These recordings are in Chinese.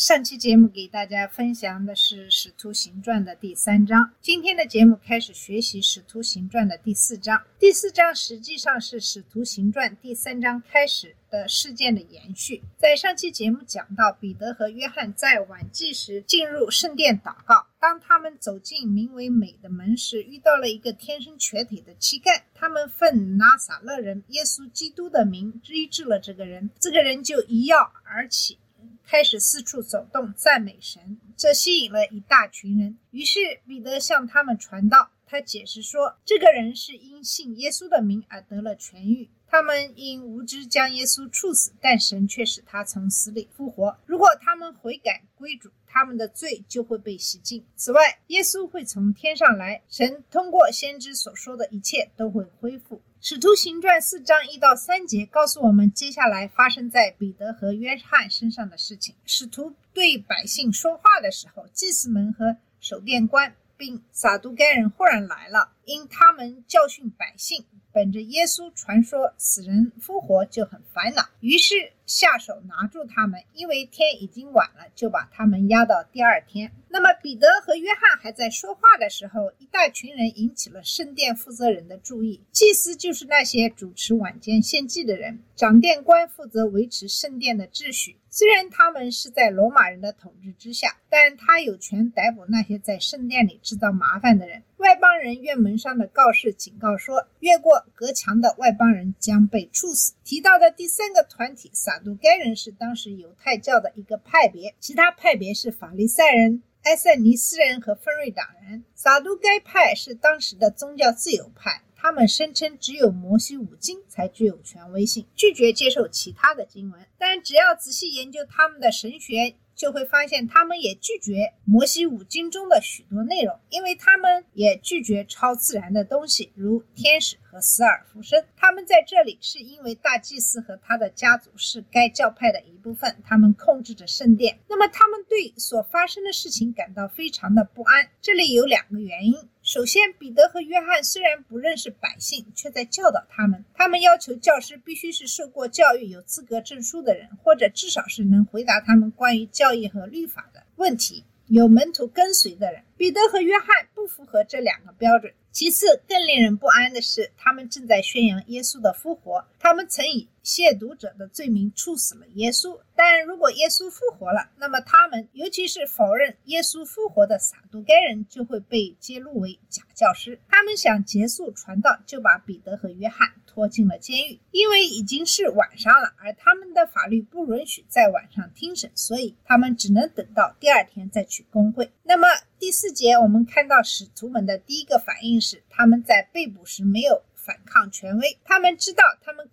上期节目给大家分享的是《使徒行传》的第三章，今天的节目开始学习《使徒行传》的第四章。第四章实际上是《使徒行传》第三章开始的事件的延续。在上期节目讲到，彼得和约翰在晚祭时进入圣殿祷告。当他们走进名为美的门时，遇到了一个天生瘸腿的乞丐。他们奉拿撒勒人耶稣基督的名医治了这个人，这个人就一跃而起。开始四处走动，赞美神，这吸引了一大群人。于是彼得向他们传道，他解释说，这个人是因信耶稣的名而得了痊愈。他们因无知将耶稣处死，但神却使他从死里复活。如果他们悔改归主，他们的罪就会被洗净。此外，耶稣会从天上来，神通过先知所说的一切都会恢复。使徒行传四章一到三节告诉我们接下来发生在彼得和约翰身上的事情。使徒对百姓说话的时候，祭司们和守殿官并撒都该人忽然来了，因他们教训百姓，本着耶稣传说死人复活就很烦恼，于是下手拿住他们，因为天已经晚了，就把他们押到第二天。那么彼得和约翰还在说话的时候，一大群人引起了圣殿负责人的注意。祭司就是那些主持晚间献祭的人，掌殿官负责维持圣殿的秩序。虽然他们是在罗马人的统治之下，但他有权逮捕那些在圣殿里制造麻烦的人。外邦人院门上的告示警告说，越过隔墙的外邦人将被处死。提到的第三个团体撒都该人是当时犹太教的一个派别，其他派别是法利赛人。埃塞尼斯人和分瑞党人，撒都该派是当时的宗教自由派，他们声称只有摩西五经才具有权威性，拒绝接受其他的经文。但只要仔细研究他们的神学，就会发现他们也拒绝摩西五经中的许多内容，因为他们也拒绝超自然的东西，如天使和死而复生。他们在这里是因为大祭司和他的家族是该教派的一部分，他们控制着圣殿。那么他们对所发生的事情感到非常的不安。这里有两个原因。首先，彼得和约翰虽然不认识百姓，却在教导他们。他们要求教师必须是受过教育、有资格证书的人，或者至少是能回答他们关于教义和律法的问题、有门徒跟随的人。彼得和约翰不符合这两个标准。其次，更令人不安的是，他们正在宣扬耶稣的复活。他们曾以亵渎者的罪名处死了耶稣。但如果耶稣复活了，那么他们，尤其是否认耶稣复活的撒都该人，就会被揭露为假教师。他们想结束传道，就把彼得和约翰拖进了监狱。因为已经是晚上了，而他们的法律不允许在晚上听审，所以他们只能等到第二天再去公会。那么第四节，我们看到使徒们的第一个反应是，他们在被捕时没有反抗权威，他们知道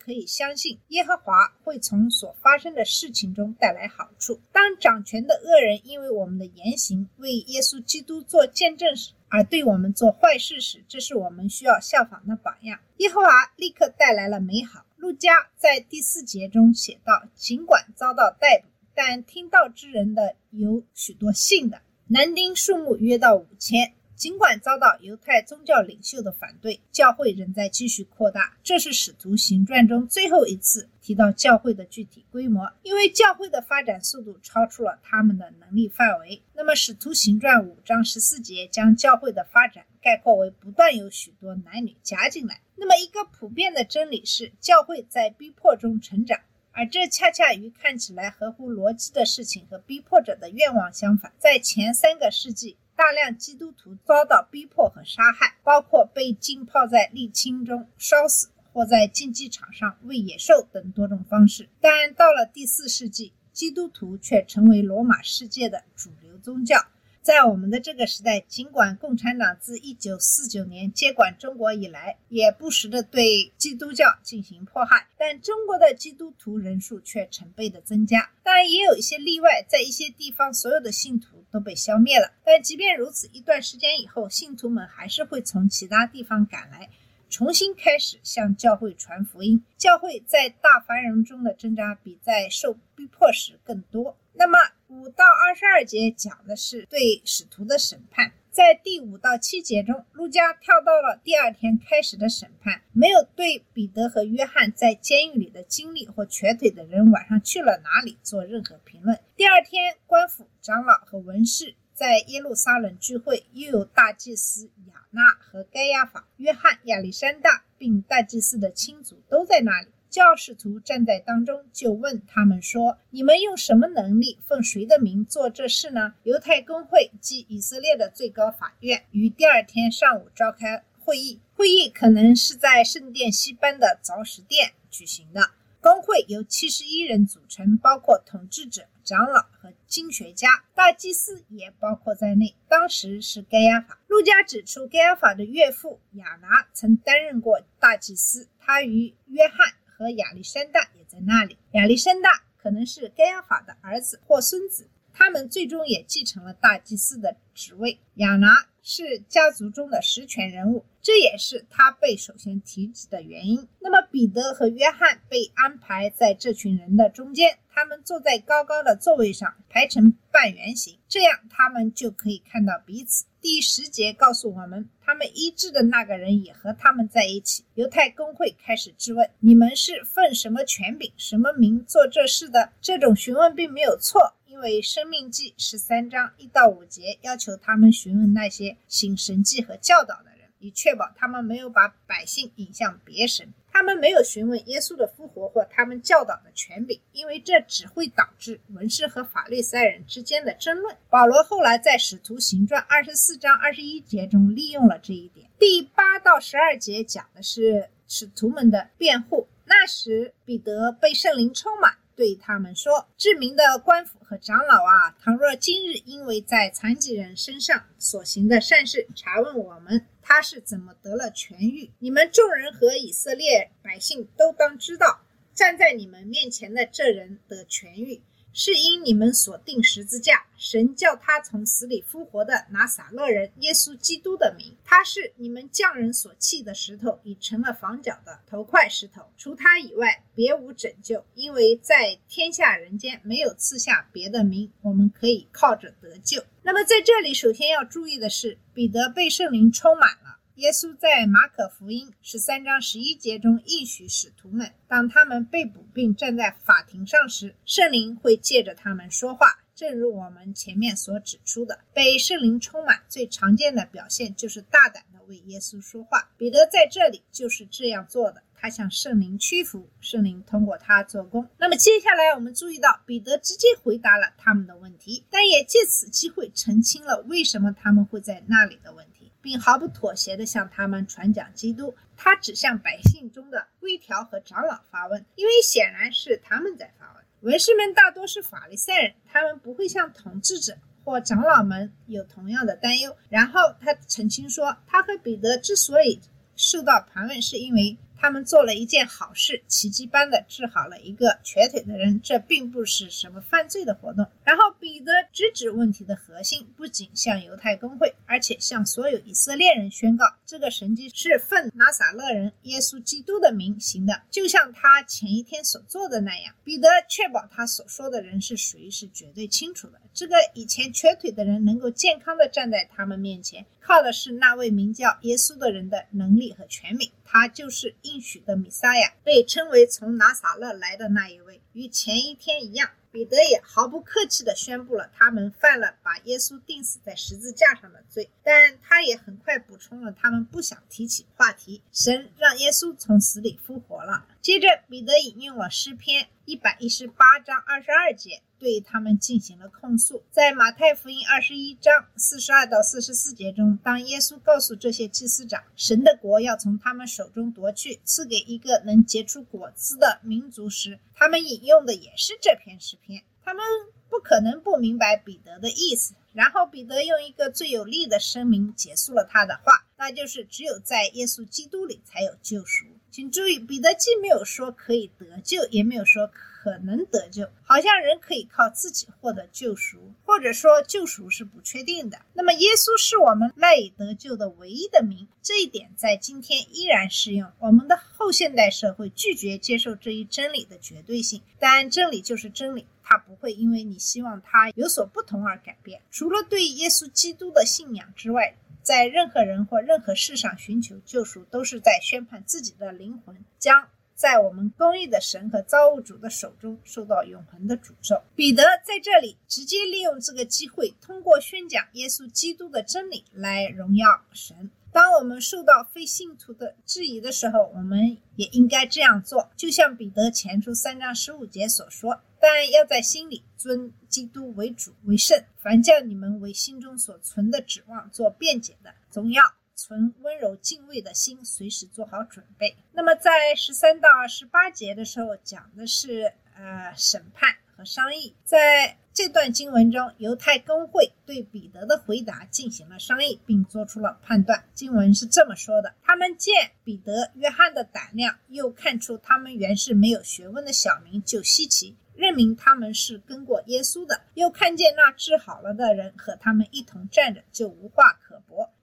可以相信耶和华会从所发生的事情中带来好处。当掌权的恶人因为我们的言行为耶稣基督做见证时，而对我们做坏事时，这是我们需要效仿的榜样。耶和华立刻带来了美好。路加在第四节中写道：尽管遭到逮捕，但听到之人的有许多信的。男丁数目约到五千。尽管遭到犹太宗教领袖的反对，教会仍在继续扩大。这是《使徒行传》中最后一次提到教会的具体规模，因为教会的发展速度超出了他们的能力范围。那么，《使徒行传》五章十四节将教会的发展概括为不断有许多男女加进来。那么，一个普遍的真理是，教会在逼迫中成长。而这恰恰与看起来合乎逻辑的事情和逼迫者的愿望相反。在前三个世纪，大量基督徒遭到逼迫和杀害，包括被浸泡在沥青中烧死，或在竞技场上喂野兽等多种方式。但到了第四世纪，基督徒却成为罗马世界的主流宗教。在我们的这个时代，尽管共产党自一九四九年接管中国以来，也不时地对基督教进行迫害，但中国的基督徒人数却成倍的增加。当然，也有一些例外，在一些地方，所有的信徒都被消灭了。但即便如此，一段时间以后，信徒们还是会从其他地方赶来，重新开始向教会传福音。教会在大繁荣中的挣扎，比在受逼迫时更多。那么五到二十二节讲的是对使徒的审判。在第五到七节中，路加跳到了第二天开始的审判，没有对彼得和约翰在监狱里的经历或瘸腿的人晚上去了哪里做任何评论。第二天，官府长老和文士在耶路撒冷聚会，又有大祭司亚那和该亚法、约翰、亚历山大，并大祭司的亲族都在那里。教士徒站在当中，就问他们说：“你们用什么能力，奉谁的名做这事呢？”犹太公会即以色列的最高法院于第二天上午召开会议，会议可能是在圣殿西班的凿石殿举行的。公会由七十一人组成，包括统治者、长老和经学家，大祭司也包括在内。当时是盖亚法。路加指出，盖亚法的岳父亚拿曾担任过大祭司，他与约翰。和亚历山大也在那里。亚历山大可能是盖亚法的儿子或孙子，他们最终也继承了大祭司的职位。亚拿是家族中的实权人物，这也是他被首先提及的原因。那么，彼得和约翰被安排在这群人的中间，他们坐在高高的座位上，排成半圆形，这样他们就可以看到彼此。第十节告诉我们，他们医治的那个人也和他们在一起。犹太公会开始质问：“你们是奉什么权柄、什么名做这事的？”这种询问并没有错，因为《生命记》十三章一到五节要求他们询问那些行神迹和教导的人，以确保他们没有把百姓引向别神。他们没有询问耶稣的复活或他们教导的权柄，因为这只会导致文士和法利赛人之间的争论。保罗后来在《使徒行传》二十四章二十一节中利用了这一点。第八到十二节讲的是使徒们的辩护。那时，彼得被圣灵充满。对他们说：“知名的官府和长老啊，倘若今日因为在残疾人身上所行的善事查问我们，他是怎么得了痊愈？你们众人和以色列百姓都当知道，站在你们面前的这人得痊愈。”是因你们所定十字架，神叫他从死里复活的拿撒勒人耶稣基督的名，他是你们匠人所弃的石头，已成了房角的头块石头。除他以外，别无拯救，因为在天下人间没有赐下别的名，我们可以靠着得救。那么在这里，首先要注意的是，彼得被圣灵充满了。耶稣在马可福音十三章十一节中应许使徒们，当他们被捕并站在法庭上时，圣灵会借着他们说话。正如我们前面所指出的，被圣灵充满最常见的表现就是大胆的为耶稣说话。彼得在这里就是这样做的，他向圣灵屈服，圣灵通过他做工。那么接下来我们注意到，彼得直接回答了他们的问题，但也借此机会澄清了为什么他们会在那里的问题。并毫不妥协地向他们传讲基督。他只向百姓中的规条和长老发问，因为显然是他们在发问。文士们大多是法利赛人，他们不会像统治者或长老们有同样的担忧。然后他澄清说，他和彼得之所以受到盘问，是因为。他们做了一件好事，奇迹般的治好了一个瘸腿的人，这并不是什么犯罪的活动。然后彼得直指问题的核心，不仅向犹太公会，而且向所有以色列人宣告，这个神迹是奉拿撒勒人耶稣基督的名行的，就像他前一天所做的那样。彼得确保他所说的人是谁是绝对清楚的。这个以前瘸腿的人能够健康的站在他们面前，靠的是那位名叫耶稣的人的能力和权柄。他就是应许的弥撒亚，被称为从拿撒勒来的那一位，与前一天一样。彼得也毫不客气地宣布了他们犯了把耶稣钉死在十字架上的罪，但他也很快补充了他们不想提起话题：神让耶稣从死里复活了。接着，彼得引用了诗篇一百一十八章二十二节。对他们进行了控诉。在马太福音二十一章四十二到四十四节中，当耶稣告诉这些祭司长，神的国要从他们手中夺去，赐给一个能结出果子的民族时，他们引用的也是这篇诗篇。他们不可能不明白彼得的意思。然后彼得用一个最有力的声明结束了他的话，那就是只有在耶稣基督里才有救赎。请注意，彼得既没有说可以得救，也没有说。可能得救，好像人可以靠自己获得救赎，或者说救赎是不确定的。那么耶稣是我们赖以得救的唯一的名，这一点在今天依然适用。我们的后现代社会拒绝接受这一真理的绝对性，但真理就是真理。它不会因为你希望它有所不同而改变。除了对耶稣基督的信仰之外，在任何人或任何事上寻求救赎，都是在宣判自己的灵魂将在我们公义的神和造物主的手中受到永恒的诅咒。彼得在这里直接利用这个机会，通过宣讲耶稣基督的真理来荣耀神。当我们受到非信徒的质疑的时候，我们也应该这样做，就像彼得前书三章十五节所说。但要在心里尊基督为主为圣，凡叫你们为心中所存的指望做辩解的，总要存温柔敬畏的心，随时做好准备。那么在十三到十八节的时候，讲的是呃审判和商议。在这段经文中，犹太公会对彼得的回答进行了商议，并做出了判断。经文是这么说的：他们见彼得、约翰的胆量，又看出他们原是没有学问的小民，就稀奇。认明他们是跟过耶稣的，又看见那治好了的人和他们一同站着，就无话。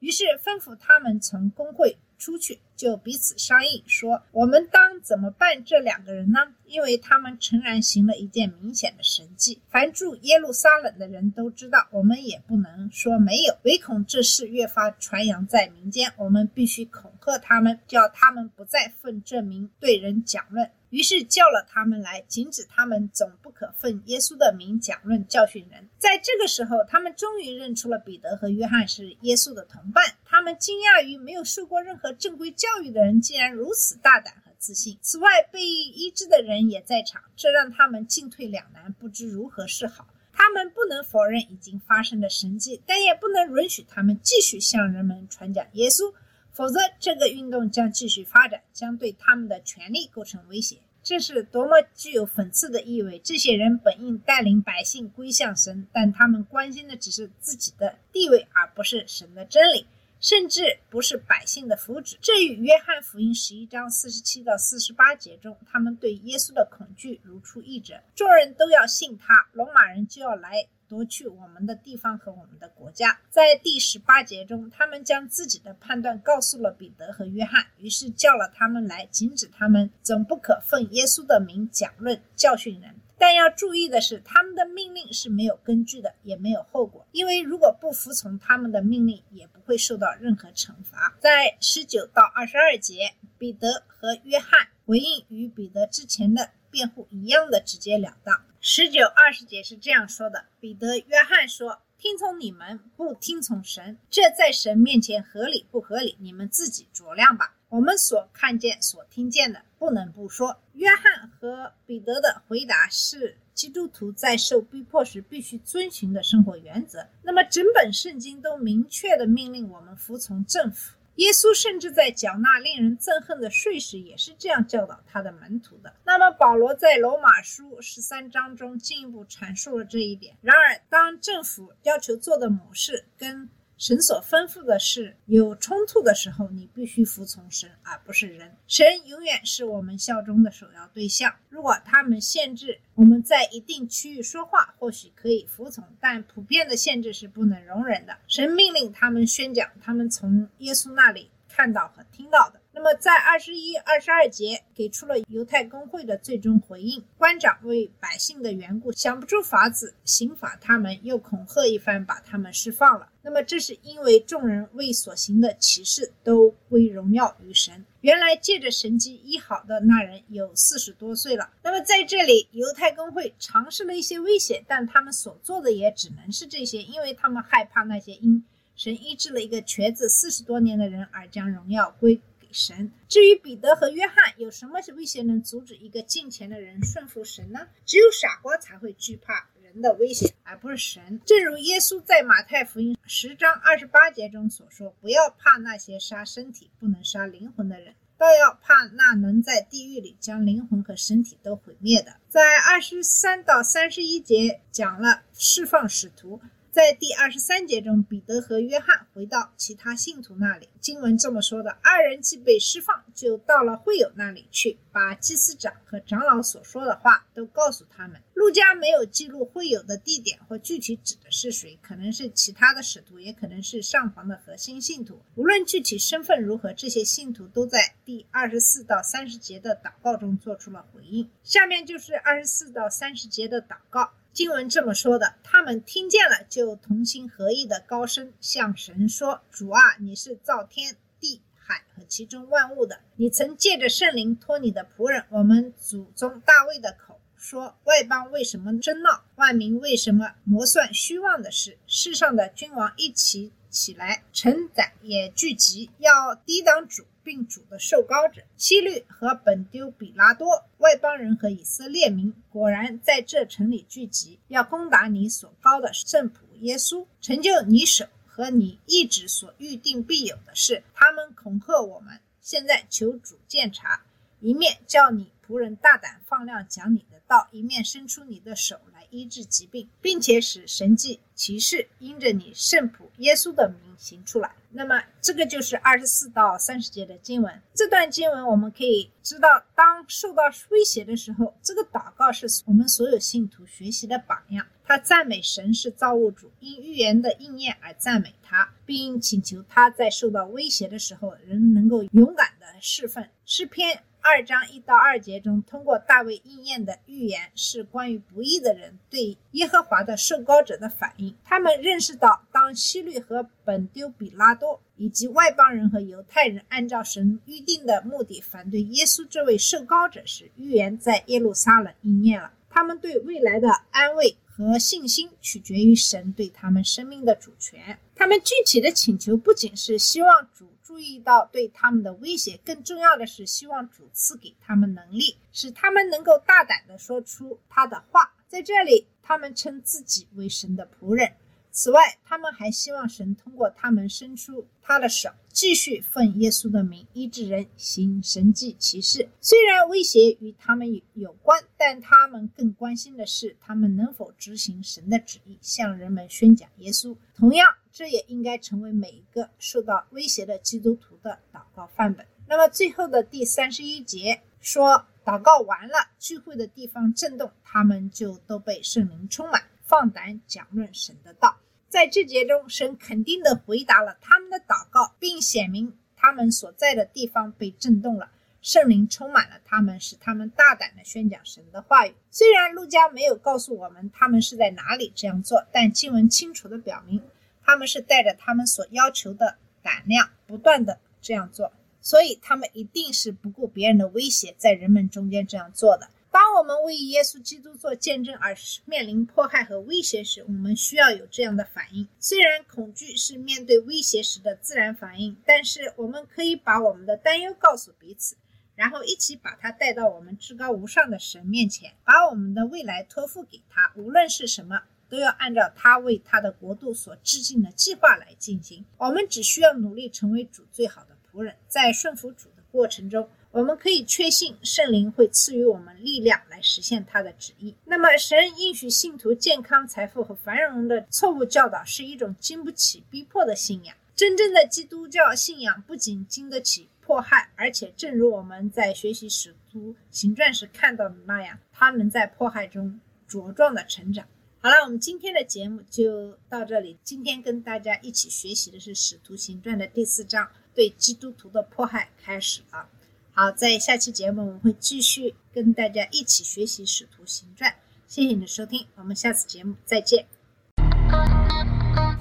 于是吩咐他们从工会出去，就彼此商议说：“我们当怎么办这两个人呢？因为他们诚然行了一件明显的神迹，凡住耶路撒冷的人都知道。我们也不能说没有，唯恐这事越发传扬在民间，我们必须恐喝他们，叫他们不再奉这名对人讲论。”于是叫了他们来，禁止他们总不可奉耶稣的名讲论教训人。在这个时候，他们终于认出了彼得和约翰是耶稣的同伴。他们惊讶于没有受过任何正规教育的人竟然如此大胆和自信。此外，被医治的人也在场，这让他们进退两难，不知如何是好。他们不能否认已经发生的神迹，但也不能允许他们继续向人们传讲耶稣。否则，这个运动将继续发展，将对他们的权利构成威胁。这是多么具有讽刺的意味！这些人本应带领百姓归向神，但他们关心的只是自己的地位，而不是神的真理，甚至不是百姓的福祉。这与约翰福音十一章四十七到四十八节中，他们对耶稣的恐惧如出一辙。众人都要信他，罗马人就要来。夺去我们的地方和我们的国家，在第十八节中，他们将自己的判断告诉了彼得和约翰，于是叫了他们来，禁止他们总不可奉耶稣的名讲论教训人。但要注意的是，他们的命令是没有根据的，也没有后果，因为如果不服从他们的命令，也不会受到任何惩罚。在十九到二十二节，彼得和约翰回应与彼得之前的辩护一样的直截了当。十九二十节是这样说的：彼得、约翰说：“听从你们，不听从神，这在神面前合理不合理？你们自己酌量吧。我们所看见、所听见的，不能不说。”约翰和彼得的回答是基督徒在受逼迫时必须遵循的生活原则。那么，整本圣经都明确的命令我们服从政府。耶稣甚至在缴纳令人憎恨的税时，也是这样教导他的门徒的。那么，保罗在罗马书十三章中进一步阐述了这一点。然而，当政府要求做的某事跟神所吩咐的事有冲突的时候，你必须服从神，而不是人。神永远是我们效忠的首要对象。如果他们限制我们在一定区域说话，或许可以服从，但普遍的限制是不能容忍的。神命令他们宣讲他们从耶稣那里看到和听到的。那么，在二十一、二十二节给出了犹太公会的最终回应。官长为百姓的缘故想不出法子刑罚他们，又恐吓一番把他们释放了。那么，这是因为众人为所行的奇事都归荣耀于神。原来借着神迹医好的那人有四十多岁了。那么，在这里，犹太公会尝试了一些危险，但他们所做的也只能是这些，因为他们害怕那些因神医治了一个瘸子四十多年的人而将荣耀归。神。至于彼得和约翰，有什么威胁能阻止一个敬虔的人顺服神呢？只有傻瓜才会惧怕人的威胁，而不是神。正如耶稣在马太福音十章二十八节中所说：“不要怕那些杀身体不能杀灵魂的人，倒要怕那能在地狱里将灵魂和身体都毁灭的。”在二十三到三十一节讲了释放使徒。在第二十三节中，彼得和约翰回到其他信徒那里。经文这么说的：二人既被释放，就到了会友那里去，把祭司长和长老所说的话都告诉他们。路加没有记录会友的地点或具体指的是谁，可能是其他的使徒，也可能是上房的核心信徒。无论具体身份如何，这些信徒都在第二十四到三十节的祷告中做出了回应。下面就是二十四到三十节的祷告。经文这么说的：他们听见了，就同心合意的高声向神说：“主啊，你是造天地海和其中万物的，你曾借着圣灵托你的仆人我们祖宗大卫的口说：外邦为什么争闹？万民为什么谋算虚妄的事？世上的君王一起起来，臣宰也聚集，要抵挡主。”并主的受膏者希律和本丢比拉多，外邦人和以色列民果然在这城里聚集，要攻打你所高的圣仆耶稣，成就你手和你意志所预定必有的事。他们恐吓我们，现在求主鉴察，一面叫你仆人大胆放量讲你的道，一面伸出你的手来医治疾病，并且使神迹奇事因着你圣仆耶稣的名行出来。那么，这个就是二十四到三十节的经文。这段经文我们可以知道，当受到威胁的时候，这个祷告是我们所有信徒学习的榜样。他赞美神是造物主，因预言的应验而赞美他，并请求他在受到威胁的时候，仍能够勇敢的侍奉。诗篇。二章一到二节中，通过大卫应验的预言，是关于不义的人对耶和华的受膏者的反应。他们认识到，当希律和本丢比拉多以及外邦人和犹太人按照神预定的目的反对耶稣这位受膏者时，预言在耶路撒冷应验了。他们对未来的安慰和信心取决于神对他们生命的主权。他们具体的请求不仅是希望主。注意到对他们的威胁，更重要的是希望主赐给他们能力，使他们能够大胆的说出他的话。在这里，他们称自己为神的仆人。此外，他们还希望神通过他们伸出他的手，继续奉耶稣的名医治人、行神迹奇事。虽然威胁与他们有有关，但他们更关心的是他们能否执行神的旨意，向人们宣讲耶稣。同样，这也应该成为每一个受到威胁的基督徒的祷告范本。那么，最后的第三十一节说，祷告完了，聚会的地方震动，他们就都被圣灵充满，放胆讲论神的道。在这节中，神肯定地回答了他们的祷告，并显明他们所在的地方被震动了，圣灵充满了他们，使他们大胆地宣讲神的话语。虽然路加没有告诉我们他们是在哪里这样做，但经文清楚地表明，他们是带着他们所要求的胆量，不断地这样做。所以，他们一定是不顾别人的威胁，在人们中间这样做的。当我们为耶稣基督做见证而面临迫害和威胁时，我们需要有这样的反应。虽然恐惧是面对威胁时的自然反应，但是我们可以把我们的担忧告诉彼此，然后一起把它带到我们至高无上的神面前，把我们的未来托付给他。无论是什么，都要按照他为他的国度所制定的计划来进行。我们只需要努力成为主最好的仆人，在顺服主的过程中。我们可以确信圣灵会赐予我们力量来实现他的旨意。那么，神应许信徒健康、财富和繁荣的错误教导是一种经不起逼迫的信仰。真正的基督教信仰不仅经得起迫害，而且正如我们在学习使徒行传时看到的那样，他能在迫害中茁壮的成长。好了，我们今天的节目就到这里。今天跟大家一起学习的是使徒行传的第四章，对基督徒的迫害开始了。好，在下期节目我们会继续跟大家一起学习《使徒行传》。谢谢你的收听，我们下次节目再见。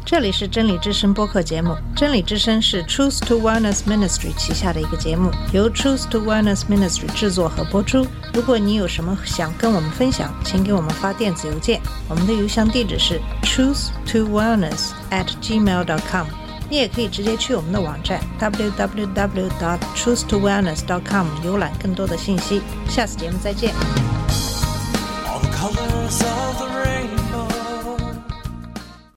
这里是真理之声播客节目，真理之声是 Truth to Wellness Ministry 旗下的一个节目，由 Truth to Wellness Ministry 制作和播出。如果你有什么想跟我们分享，请给我们发电子邮件，我们的邮箱地址是 truth to wellness at gmail.com。你也可以直接去我们的网站 www.dot.truth-to-wellness.com 浏览更多的信息。下次节目再见。